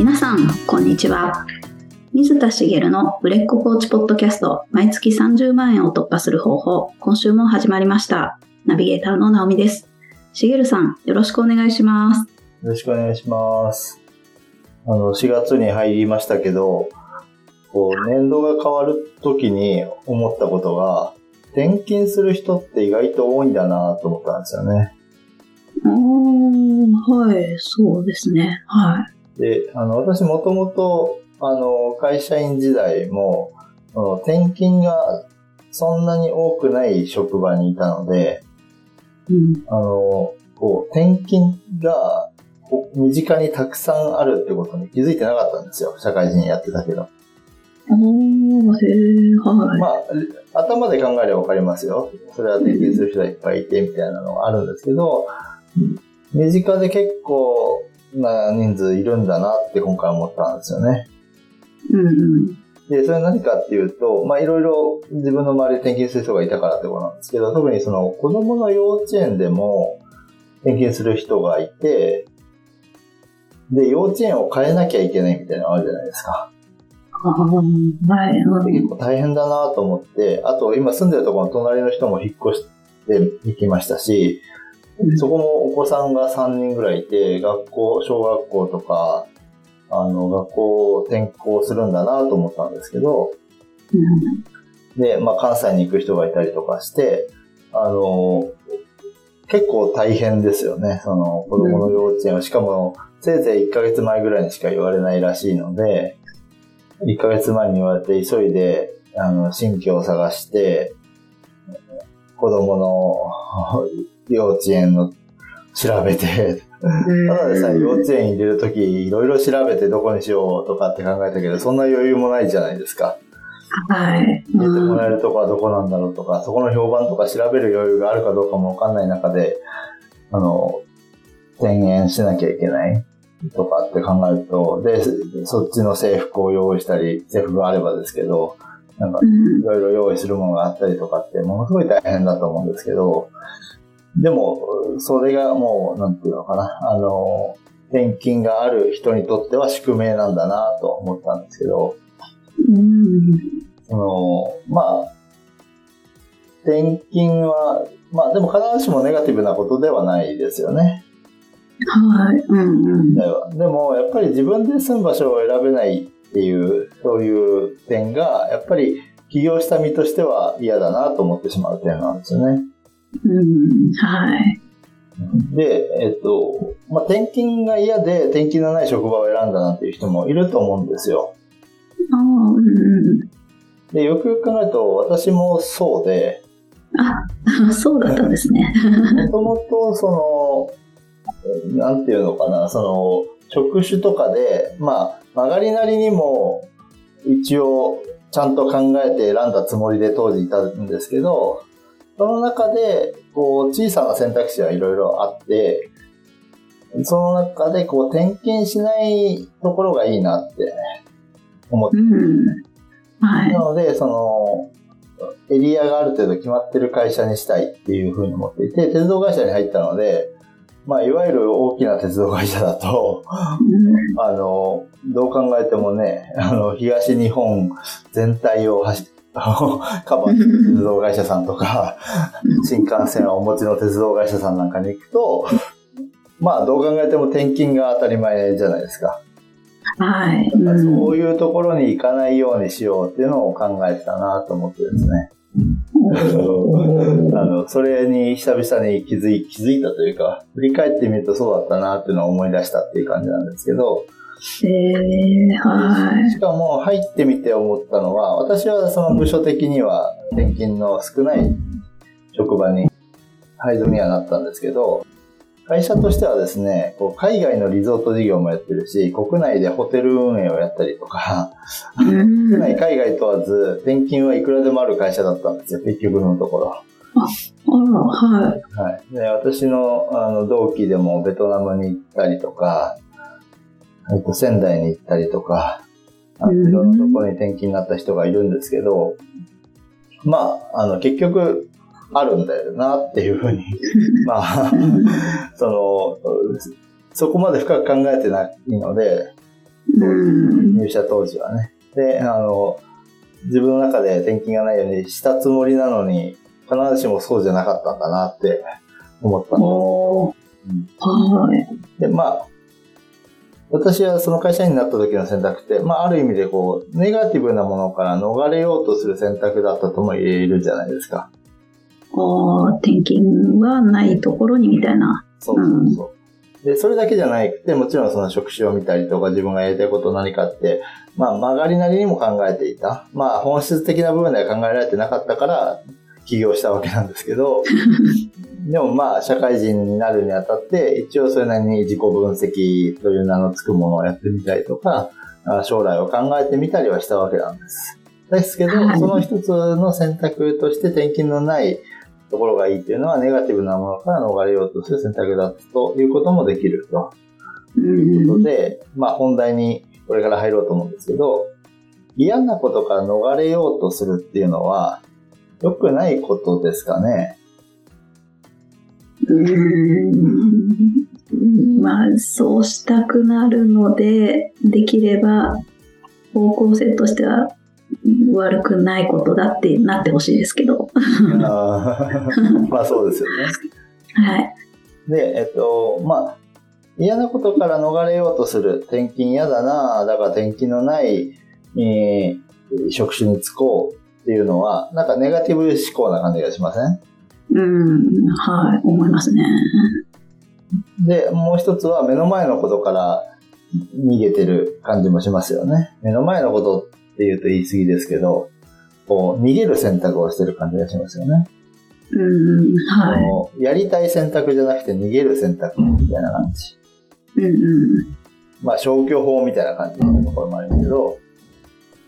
皆さん、こんにちは。水田茂の売れっ子コーチポッドキャスト、毎月30万円を突破する方法、今週も始まりました。ナビゲーターの直美です。茂さん、よろしくお願いします。よろしくお願いします。あの、4月に入りましたけど、こう、年度が変わる時に思ったことが、転勤する人って意外と多いんだなと思ったんですよね。おー、はい、そうですね。はい。で、あの、私もともと、あの、会社員時代も、転勤がそんなに多くない職場にいたので、うん、あの、こう、転勤が身近にたくさんあるってことに気づいてなかったんですよ。社会人やってたけど。おー、へー、はい。まあ、頭で考えればわかりますよ。それは転勤する人がいっぱいいてみたいなのがあるんですけど、身近で結構な人数いるんだなって今回思ったんですよね。うんうん。で、それは何かっていうと、まあいろいろ自分の周りで転勤する人がいたからってことなんですけど、特にその子供の幼稚園でも転勤する人がいて、で、幼稚園を変えなきゃいけないみたいなのあるじゃないですか。あーはい。うん結構大変だなと思って、あと今住んでるところの隣の人も引っ越して行きましたし、そこもお子さんが3人ぐらいいて、学校、小学校とか、あの、学校を転校するんだなと思ったんですけど、うんで、まあ関西に行く人がいたりとかして、あの、結構大変ですよね。その子供の幼稚園は、しかもせいぜい1ヶ月前ぐらいにしか言われないらしいので、1ヶ月前に言われて急いで、あの、新居を探して、子供の幼稚園の調べて、ただでさえ幼稚園入れるとき、いろいろ調べてどこにしようとかって考えたけど、そんな余裕もないじゃないですか。はい。入れてもらえるとこはどこなんだろうとか、そこの評判とか調べる余裕があるかどうかもわかんない中で、あの、転園しなきゃいけないとかって考えると、で、そっちの制服を用意したり、制服があればですけど、なんかうんいろいろ用意するものがあったりとかって、ものすごい大変だと思うんですけど、でも、それがもう、なんていうのかな、あの、転勤がある人にとっては宿命なんだなと思ったんですけど、うんその、まあ、転勤は、まあでも必ずしもネガティブなことではないですよね。はい。うんうん。ではでも、やっぱり自分で住む場所を選べないっていう、そういう点が、やっぱり起業した身としては嫌だなと思ってしまう点なんですよね。うん。はい。で、えっと、まあ、転勤が嫌で転勤のない職場を選んだなんていう人もいると思うんですよ。ああ、うんうん。で、よくよく考えると、私もそうで、あ、そうだったんですね。もともと、その、なんていうのかな、その、職種とかで、まあ、曲がりなりにも、一応、ちゃんと考えて選んだつもりで当時いたんですけど、その中で、こう、小さな選択肢はいろいろあって、その中で、こう、転勤しないところがいいなって思ってうん。はい。なので、その、エリアがある程度決まってる会社にしたいっていうふうに思っていて、鉄道会社に入ったので、まあ、いわゆる大きな鉄道会社だと、うんあの、どう考えてもね、あの、東日本全体を走カバー鉄道会社さんとか、新幹線をお持ちの鉄道会社さんなんかに行くと、まあ、どう考えても転勤が当たり前じゃないですか。はい。だかそういうところに行かないようにしようっていうのを考えてたなと思ってですね。あの、それに久々に気づい、気づいたというか、振り返ってみるとそうだったなっていうのを思い出したっていう感じなんですけど、えー、はい。しかも入ってみて思ったのは、私はその部署的には転勤の少ない職場に配属にはなったんですけど、会社としてはですね、こう海外のリゾート事業もやってるし、国内でホテル運営をやったりとか、うん 国内、海外問わず、転勤はいくらでもある会社だったんですよ、結局のところ。あら、はい。はい。で、私の、あの、同期でもベトナムに行ったりとか、えっと、仙台に行ったりとか、いろんなところに転勤になった人がいるんですけど、まあ、あの、結局、あるんだよなっていうふうに、まあ、その、そこまで深く考えてないので、うん。入社当時はね。で、あの、自分の中で転勤がないようにしたつもりなのに、必ずしもそうじゃなかったんだなって思ったんでおーうんはい。で、まあ、私はその会社員になった時の選択って、まあ、ある意味でこう、ネガティブなものから逃れようとする選択だったとも言えるじゃないですか。おー転勤はないところにみたいな。そうそうそう。で、それだけじゃなくて、もちろんその職種を見たりとか、自分がやりたいこと何かって、まあ、曲がりなりにも考えていた。まあ、本質的な部分では考えられてなかったから、起業したわけなんですけど、でもまあ、社会人になるにあたって、一応それなりに自己分析という名のつくものをやってみたりとか、あ将来を考えてみたりはしたわけなんです。ですけど、はいその一つの選択として転勤のないところがいいっていうのは、ネガティブなものから逃れようとする選択だということもできるとういうことん。で、まあ本題にこれから入ろうと思うんですけど、嫌なことから逃れようとするっていうのは、良くないことですかね。うんまあ、そうしたくなるので、できれば方向性としては悪くないことだってなってほしいですけど。あーまあそうですよね。はい。で、えっと、まあ、嫌なことから逃れようとする。転勤嫌だなだから転勤のない、えー職種に就こうっていうのは、なんかネガティブ思考な感じがしません？うん、はい、思いますね。で、もう一つは目の前のことから逃げてる感じもしますよね。目の前のことって言うと言い過ぎですけど、こう、逃げる選択をしてる感じがしますよね。うん、はい。やりたい選択じゃなくて逃げる選択みたいな感じ。うんうんまあ消去法みたいな感じのところもあるけど、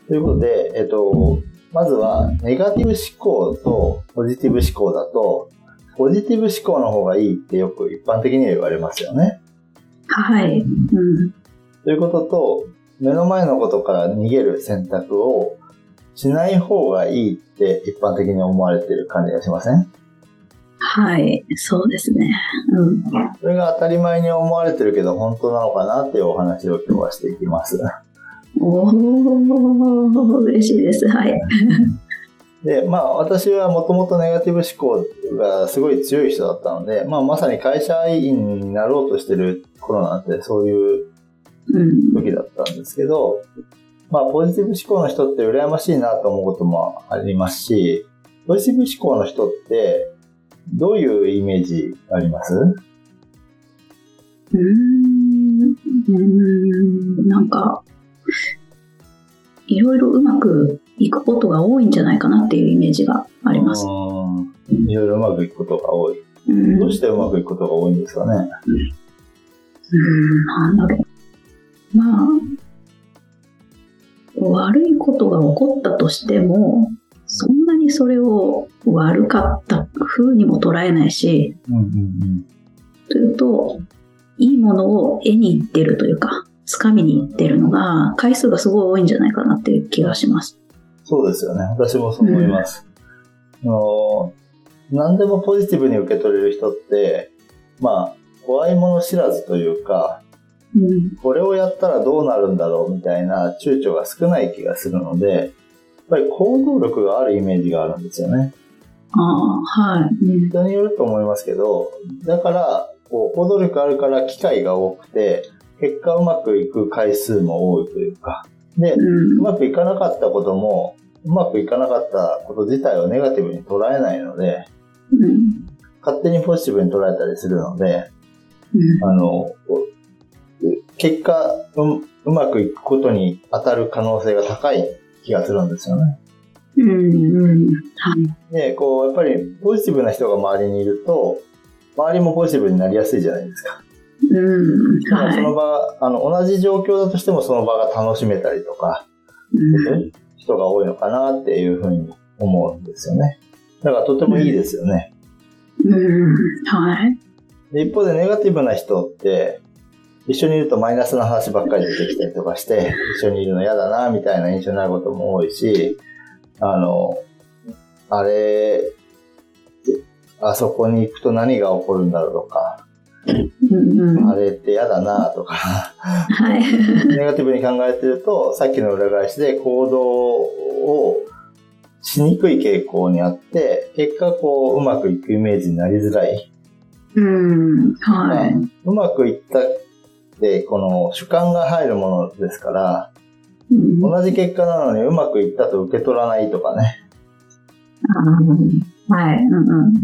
ということで、えっと、まずはネガティブ思考とポジティブ思考だと、ポジティブ思考の方がいいってよく一般的には言われますよね。はい。うん。ということと、目の前のことから逃げる選択をしない方がいいって一般的に思われてる感じがしません？はい。そうですね。うん。それが当たり前に思われてるけど本当なのかなっていうお話を今日はしていきます。おー、嬉しいです。はい。で、まあ私はもともとネガティブ思考がすごい強い人だったので、まあまさに会社員になろうとしてる頃なんてそういううん。時だったんですけど、まあポジティブ思考の人って羨ましいなと思うこともありますし、ポジティブ思考の人ってどういうイメージあります？うん。なんか、いろいろうまくいくことが多いんじゃないかなっていうイメージがあります。うんいろいろうまくいくことが多い。うん。どうしてうまくいくことが多いんですかねうん、なんだろう。まあ、悪いことが起こったとしても、そんなにそれを悪かった風にも捉えないし、うんうんうん。というと、いいものを得に行ってるというか、掴みに行ってるのが、回数がすごい多いんじゃないかなっていう気がします。そうですよね。私もそう思います。あの何でもポジティブに受け取れる人って、まあ、怖いもの知らずというか、うん。これをやったらどうなるんだろうみたいな躊躇が少ない気がするので、やっぱり行動力があるイメージがあるんですよね。ああ、はい。うん人によると思いますけど、だから、こう行動力あるから機会が多くて、結果うまくいく回数も多いというか、で、うん。うまくいかなかったことも、うまくいかなかったこと自体をネガティブに捉えないので、うん。勝手にポジティブに捉えたりするので、うん。あの、結果う、うまくいくことに当たる可能性が高い気がするんですよね。うんうん。はい。で、こう、やっぱりポジティブな人が周りにいると、周りもポジティブになりやすいじゃないですか。うん。その場、あの、同じ状況だとしてもその場が楽しめたりとか、うん。人が多いのかなっていうふうに思うんですよね。だからとてもいいですよね。うん。はい。で一方でネガティブな人って、一緒にいるとマイナスな話ばっかり出てきたりとかして、一緒にいるの嫌だな、みたいな印象になることも多いし、あの、あれ、あそこに行くと何が起こるんだろうとか、うんうん。あれって嫌だなとか、はい。ネガティブに考えてると、さっきの裏返しで行動をしにくい傾向にあって、結果こう、うまくいくイメージになりづらい。うん。はい。うまくいったって、この主観が入るものですから、うん同じ結果なのにうまくいったと受け取らないとかね。はい。うんうん。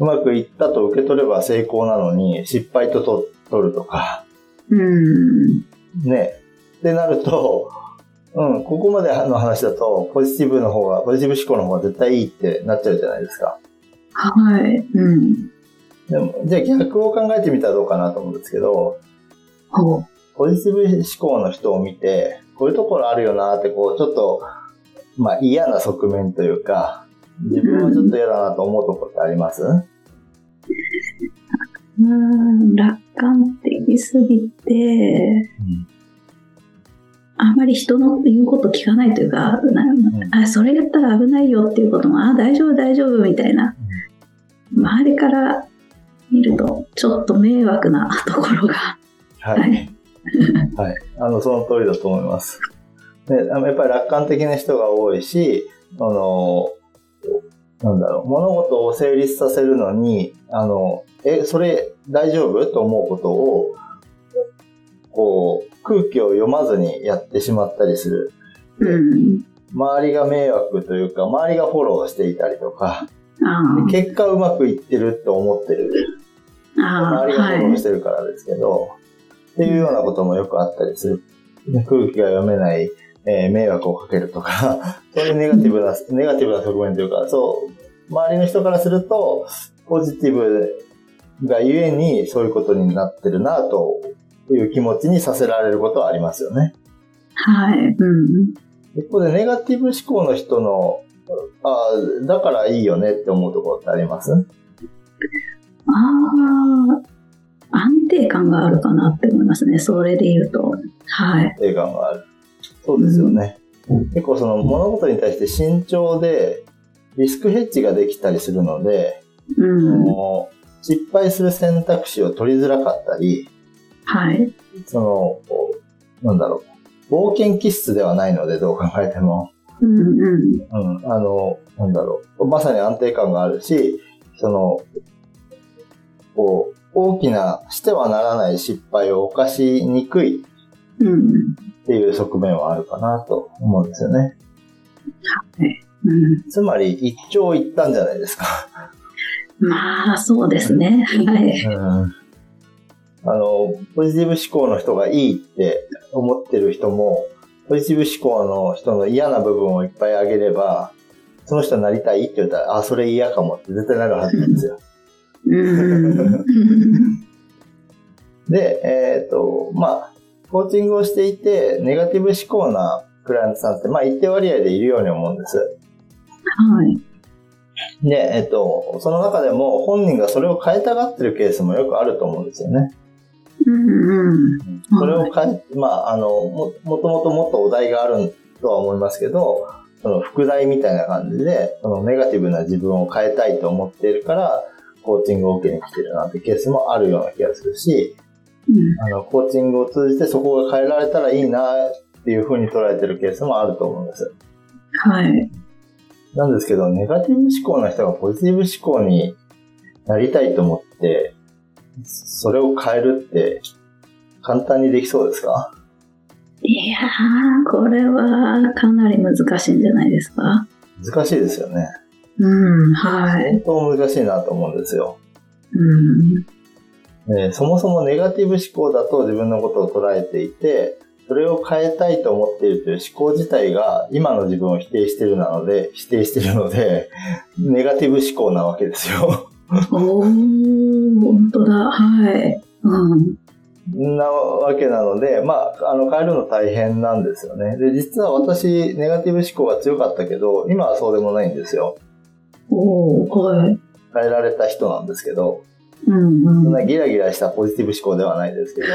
うまくいったと受け取れば成功なのに失敗とと取るとか、うん。ね。ってなると、うん、ここまでの話だと、ポジティブの方が、ポジティブ思考の方が絶対いいってなっちゃうじゃないですか。はい。うん。でも、じゃあ逆を考えてみたらどうかなと思うんですけど。ポジティブ思考の人を見て、こういうところあるよなって、こう、ちょっと、まあ嫌な側面というか、自分はちょっと嫌だなと思うところってあります、うん、楽観的すぎて、あんまり人の言うこと聞かないというか、なあそれやったら危ないよっていうことも、あ、大丈夫大丈夫みたいな、周りから見るとちょっと迷惑なところが、は。はいい。はい。あの、その通りだと思います。で、あのやっぱり楽観的な人が多いし、あの、なんだろう、物事を成立させるのに、あの、え、それ大丈夫？と思うことを、こう、空気を読まずにやってしまったりする。うん。周りが迷惑というか、周りがフォローしていたりとか、結果うまくいってると思ってる。あ、ああ、周りがフォローしはい。てるからですけど、っていうようなこともよくあったりする。空気が読めない、えー迷惑をかけるとか、そういうネガティブな、ネガティブな側面というか、そう、周りの人からすると、ポジティブがゆえにそういうことになってるな、という気持ちにさせられることはありますよね。はい。うん。一方でネガティブ思考の人の、ああ、だからいいよねって思うところってあります？ああ、安定感があるかなって思いますね。それで言うと。はい。映画がある。そうですよね。結構その物事に対して慎重で、リスクヘッジができたりするので、うん。もう失敗する選択肢を取りづらかったり、はい。その、なんだろう、冒険気質ではないので、どう考えても。うんうん。うん、あの、なんだろう、まさに安定感があるし、その、こう、大きなしてはならない失敗を犯しにくいうん。っていう側面はあるかなと思うんですよね。うん。つまり一長一短じゃないですか。まあ、そうですね。はい。うんあの、ポジティブ思考の人がいいって思ってる人も、ポジティブ思考の人の嫌な部分をいっぱいあげれば、その人になりたいって言ったら、あ、それ嫌かもって絶対なるはずなんですよ。うん。で、えっ、と、まあ、コーチングをしていて、ネガティブ思考なクライアントさんって、まあ、一定割合でいるように思うんです。はい。で、えっ、と、その中でも本人がそれを変えたがってるケースもよくあると思うんですよね。うんうん。それを変え、まあ、あの、も、もともともっとお題があるとは思いますけど、その副題みたいな感じで、そのネガティブな自分を変えたいと思っているから、コーチングを受けに来てるなんてケースもあるような気がするし、うんあの、コーチングを通じてそこが変えられたらいいなっていうふうに捉えてるケースもあると思うんです。はい。なんですけど、ネガティブ思考の人がポジティブ思考になりたいと思って、それを変えるって簡単にできそうですか？いやー、これはかなり難しいんじゃないですか？難しいですよね。うん、はい。本当難しいなと思うんですよ。うん。えーそもそもネガティブ思考だと自分のことを捉えていて、それを変えたいと思っているという思考自体が今の自分を否定しているなので、否定しているので、ネガティブ思考なわけですよ。おー、本当だ。はい。うん。なわけなので、まあ、あの、変えるの大変なんですよね。で、実は私、ネガティブ思考が強かったけど、今はそうでもないんですよ。おー、はい。変えられた人なんですけど、うんそんうん。なギラギラしたポジティブ思考ではないですけど、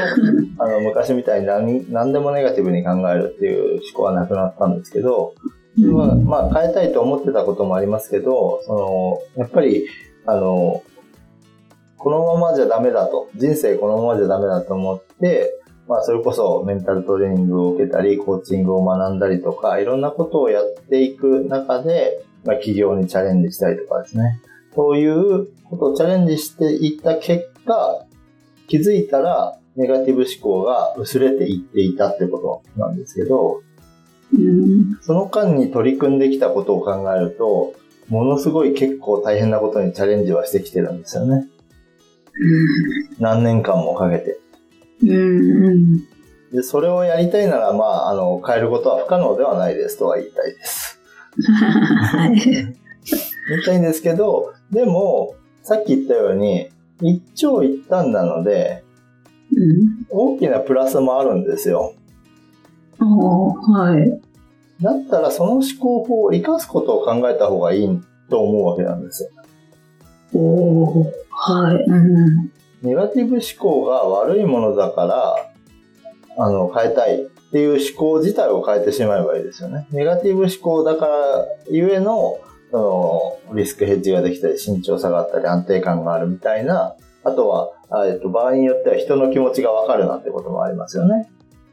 あの、昔みたいに何何でもネガティブに考えるっていう思考はなくなったんですけど、まあ、まあ、変えたいと思ってたこともありますけど、その、やっぱり、あの、このままじゃダメだと、人生このままじゃダメだと思って、まあ、それこそメンタルトレーニングを受けたり、コーチングを学んだりとか、いろんなことをやっていく中で、まあ、企業にチャレンジしたりとかですね。そういうことをチャレンジしていった結果、気づいたら、ネガティブ思考が薄れていっていたってことなんですけど、うん、その間に取り組んできたことを考えると、ものすごい結構大変なことにチャレンジはしてきてるんですよね。うん、何年間もかけて。うん、でそれをやりたいなら、まあ、あの、変えることは不可能ではないですとは言いたいです。はい。言いたいんですけど、でも、さっき言ったように、一長一短なので、うん、大きなプラスもあるんですよ。ああ、はい。だったらその思考法を生かすことを考えた方がいいと思うわけなんですよ。おおはい。うん、ネガティブ思考が悪いものだから、あの、変えたいっていう思考自体を変えてしまえばいいですよね。ネガティブ思考だからゆえの、その、リスクヘッジができたり、慎重さがあったり、安定感があるみたいな、あとは、えっと、場合によっては人の気持ちがわかるなんてこともありますよね。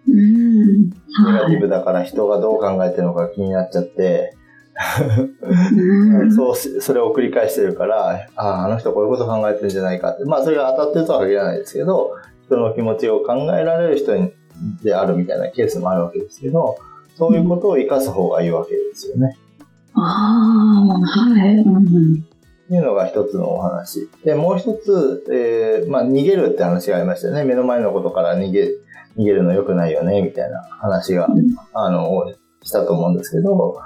うん。ネガティブだから人がどう考えてるのか気になっちゃって、そう、それを繰り返してるから、ああ、あの人こういうこと考えてるんじゃないかって。まあ、それが当たってるとは限らないですけど、人の気持ちを考えられる人であるみたいなケースもあるわけですけど、そういうことを生かす方がいいわけですよね。ああ、はい。うんいうのが一つのお話。で、もう一つ、えー、まあ、逃げるって話がありましたよね。目の前のことから逃げ、逃げるの良くないよね、みたいな話が、あの、したと思うんですけど、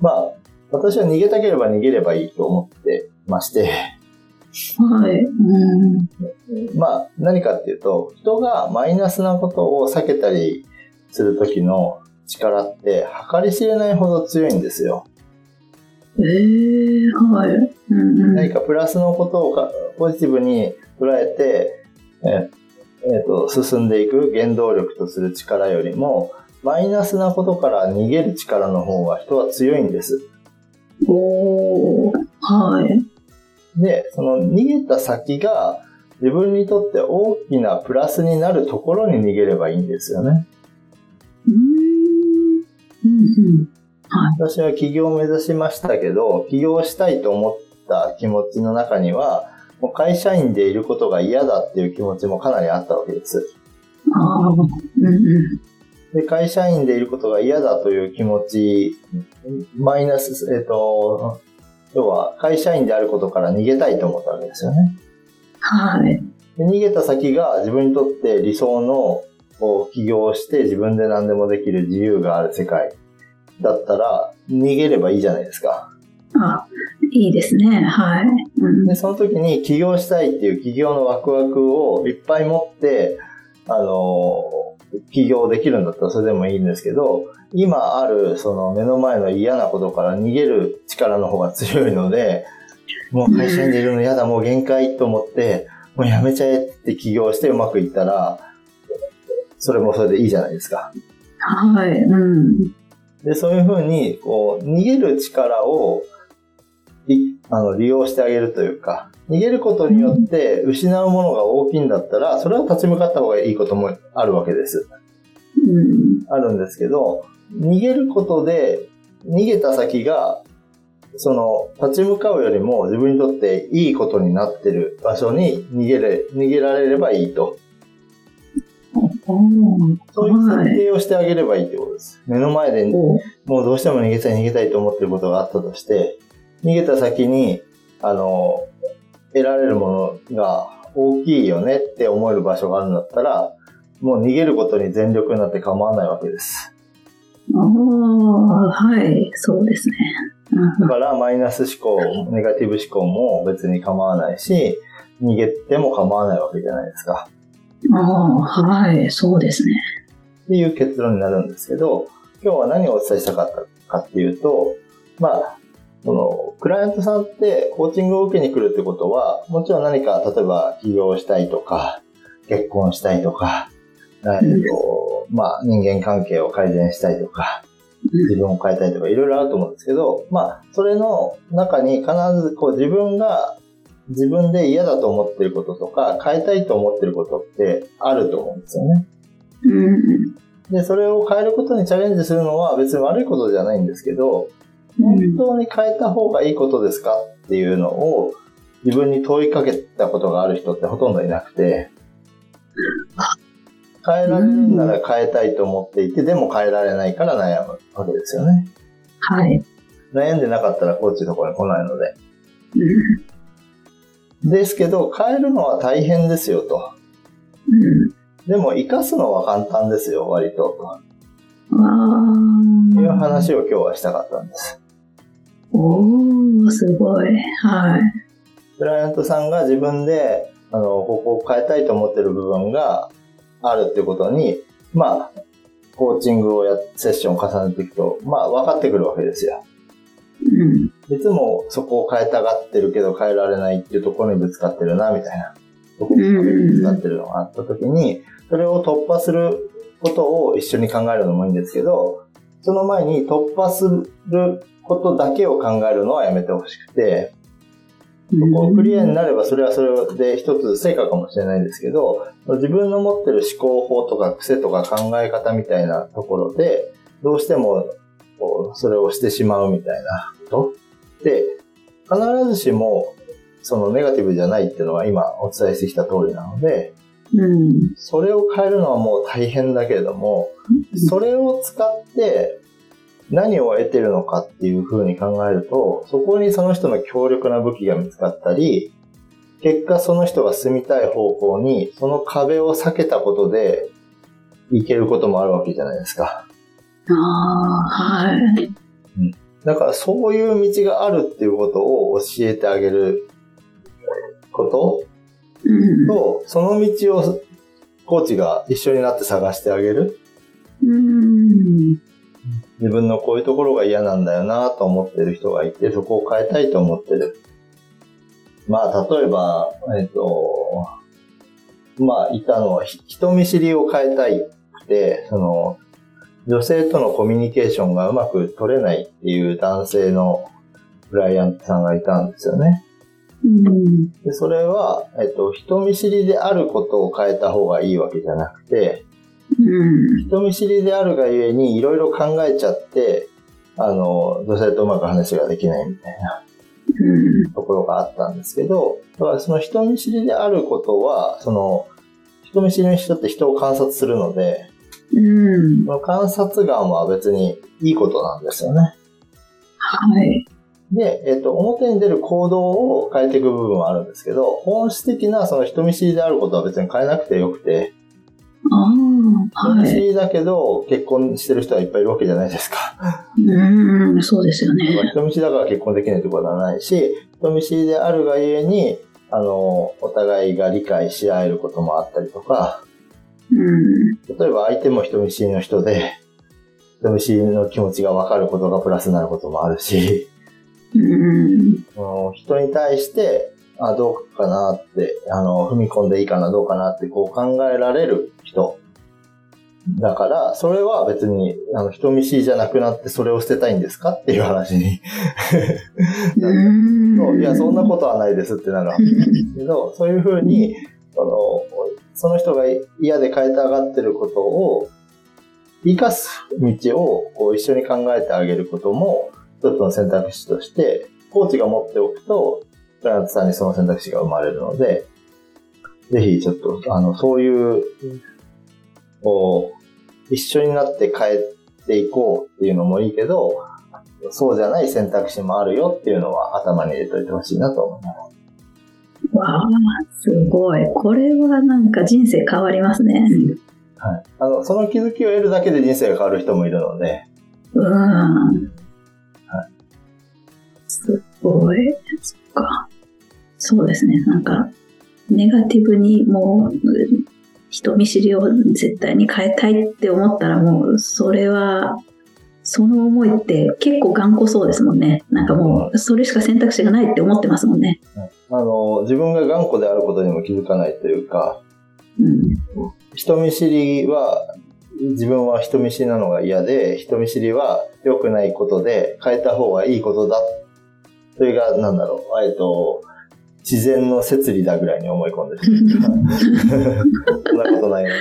まあ、私は逃げたければ逃げればいいと思ってまして、はい。うん、まあ、何かっていうと、人がマイナスなことを避けたりするときの力って、計り知れないほど強いんですよ。ええー、はい。うんうん、何かプラスのことをかポジティブに捉えて、ええー、と進んでいく原動力とする力よりも、マイナスなことから逃げる力の方が人は強いんです。おはい。で、その逃げた先が自分にとって大きなプラスになるところに逃げればいいんですよね。うん。うんはい、私は起業を目指しましたけど、起業したいと思った気持ちの中には、もう会社員でいることが嫌だっていう気持ちもかなりあったわけです。あうんうん、で会社員でいることが嫌だという気持ち、マイナス、えっ、ー、と、要は会社員であることから逃げたいと思ったわけですよね。はい。で逃げた先が自分にとって理想の起業をして自分で何でもできる自由がある世界だったら逃げればいいじゃないですか。あ、いいですね。はい。うん、で、その時に起業したいっていう起業のワクワクをいっぱい持って、あの、起業できるんだったらそれでもいいんですけど、今あるその目の前の嫌なことから逃げる力の方が強いので、もう会社員でいるの嫌だ、もう限界と思って、もうやめちゃえって起業してうまくいったら、それもそれでいいじゃないですか。はい。うん。で、そういうふうに、こう、逃げる力を、あの、利用してあげるというか、逃げることによって失うものが大きいんだったら、それは立ち向かった方がいいこともあるわけです。うん、あるんですけど、逃げることで、逃げた先が、その、立ち向かうよりも自分にとっていいことになってる場所に逃げれ、逃げられればいいと。そういう設定をしてあげればいいってことです。目の前で、もうどうしても逃げたい逃げたいと思ってることがあったとして、逃げた先に、あの、得られるものが大きいよねって思える場所があるんだったら、もう逃げることに全力になって構わないわけです。ああ、はい、そうですね。だからマイナス思考、ネガティブ思考も別に構わないし、逃げても構わないわけじゃないですか。ああ、はい、そうですね。っていう結論になるんですけど、今日は何をお伝えしたかったかっていうと、まあ、その、クライアントさんってコーチングを受けに来るってことは、もちろん何か、例えば起業したいとか、結婚したいとか、えっと、まあ、人間関係を改善したいとか、自分を変えたいとか、いろいろあると思うんですけど、まあ、それの中に必ずこう自分が自分で嫌だと思ってることとか、変えたいと思ってることってあると思うんですよね。うん。で、それを変えることにチャレンジするのは別に悪いことじゃないんですけど、本当に変えた方がいいことですかっていうのを自分に問いかけたことがある人ってほとんどいなくて、変えられるなら変えたいと思っていて、でも変えられないから悩むわけですよね。はい。悩んでなかったらコーチのところに来ないので。うん。ですけど、変えるのは大変ですよと。うん。でも、生かすのは簡単ですよ、割と。わというー。話を今日はしたかったんです。おー、すごい。はい。クライアントさんが自分で、あの、ここを変えたいと思ってる部分があるってことに、まあ、コーチングをや、セッションを重ねていくと、まあ、分かってくるわけですよ。うん。いつもそこを変えたがってるけど変えられないっていうところにぶつかってるな、みたいな。ところにぶつかってるのがあった時に、それを突破することを一緒に考えるのもいいんですけど、その前に突破することだけを考えるのはやめてほしくて、そこをクリアになればそれはそれで一つ成果かもしれないんですけど、自分の持ってる思考法とか癖とか考え方みたいなところで、どうしてもそれをしてしまうみたいなことで、必ずしもそのネガティブじゃないっていうのは今お伝えしてきた通りなので、うん。それを変えるのはもう大変だけれども、それを使って何を得てるのかっていうふうに考えると、そこにその人の強力な武器が見つかったり、結果その人が進みたい方向に、その壁を避けたことで、いけることもあるわけじゃないですか。ああ、はい。だからそういう道があるっていうことを教えてあげることうん。と、その道をコーチが一緒になって探してあげる。うん。自分のこういうところが嫌なんだよなと思ってる人がいて、そこを変えたいと思ってる。まあ、例えば、えっ、と、まあ、いたのは、ひ人見知りを変えたいくて、その、女性とのコミュニケーションがうまく取れないっていう男性のクライアントさんがいたんですよね。うん。で、それは、えっ、と、人見知りであることを変えた方がいいわけじゃなくて、うん。人見知りであるがゆえにいろいろ考えちゃって、あの、女性とうまく話ができないみたいなうん。ところがあったんですけど、だからその人見知りであることは、その、人見知りの人って人を観察するので、うん。観察眼は別にいいことなんですよね。はい。で、えっ、と、表に出る行動を変えていく部分はあるんですけど、本質的なその人見知りであることは別に変えなくてよくて、ああ、人見はい。知りだけど結婚してる人はいっぱいいるわけじゃないですか。うん。そうですよね。人見知りだから結婚できないってことはないし、人見知りであるがゆえに、あの、お互いが理解し合えることもあったりとか、うん。例えば相手も人見知りの人で、人見知りの気持ちが分かることがプラスになることもあるし、うん。人に対して、あ、どうかなって、あの、踏み込んでいいかな、どうかなってこう考えられる人。だから、それは別に、あの、人見知りじゃなくなってそれを捨てたいんですかっていう話に いや、そんなことはないですってなるわけですけど、そういうふうに、その、その人が嫌で変えたがってることを、生かす道をこう一緒に考えてあげることも、一つの選択肢として、コーチが持っておくと、クライアントさんにその選択肢が生まれるので、ぜひちょっと、あの、そういう、こう、一緒になって変えていこうっていうのもいいけど、そうじゃない選択肢もあるよっていうのは頭に入れといてほしいなと思います。わあ、すごい。これはなんか人生変わりますね。はい。あの、その気づきを得るだけで人生が変わる人もいるので、うん。すごい。そっか。そうですね。なんか、ネガティブにもう、人見知りを絶対に変えたいって思ったらもう、それは、その思いって結構頑固そうですもんね。なんかもう、それしか選択肢がないって思ってますもんね。あの、自分が頑固であることにも気づかないというか、うん。人見知りは、自分は人見知りなのが嫌で、人見知りは良くないことで変えた方がいいことだ。それが、なんだろう、えっと、自然の摂理だぐらいに思い込んでる。そんなことないのに。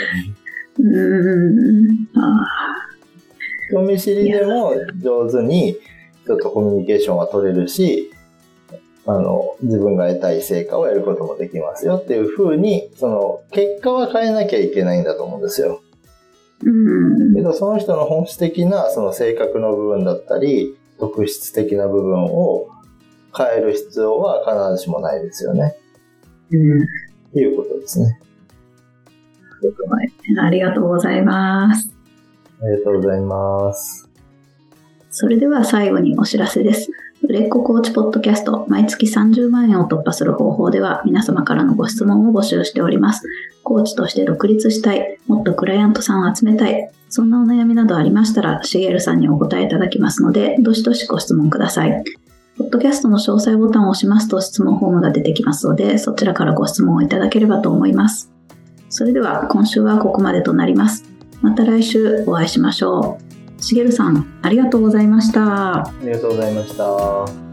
うん。あ人見知りでも上手に人とコミュニケーションは取れるし、あの、自分が得たい成果をやることもできますよっていう風に、その、結果は変えなきゃいけないんだと思うんですよ。うん。けど、その人の本質的な、その性格の部分だったり、特質的な部分を変える必要は必ずしもないですよね。うん。っていうことですね。すごい。ありがとうございます。ありがとうございます。それでは最後にお知らせです。売れっ子コーチポッドキャスト毎月30万円を突破する方法では皆様からのご質問を募集しております。コーチとして独立したい、もっとクライアントさんを集めたい、そんなお悩みなどありましたら、しげるさんにお答えいただきますので、どしどしご質問ください。ポッドキャストの詳細ボタンを押しますと質問フォームが出てきますので、そちらからご質問をいただければと思います。それでは今週はここまでとなります。また来週お会いしましょう。しげるさん、ありがとうございました。ありがとうございました。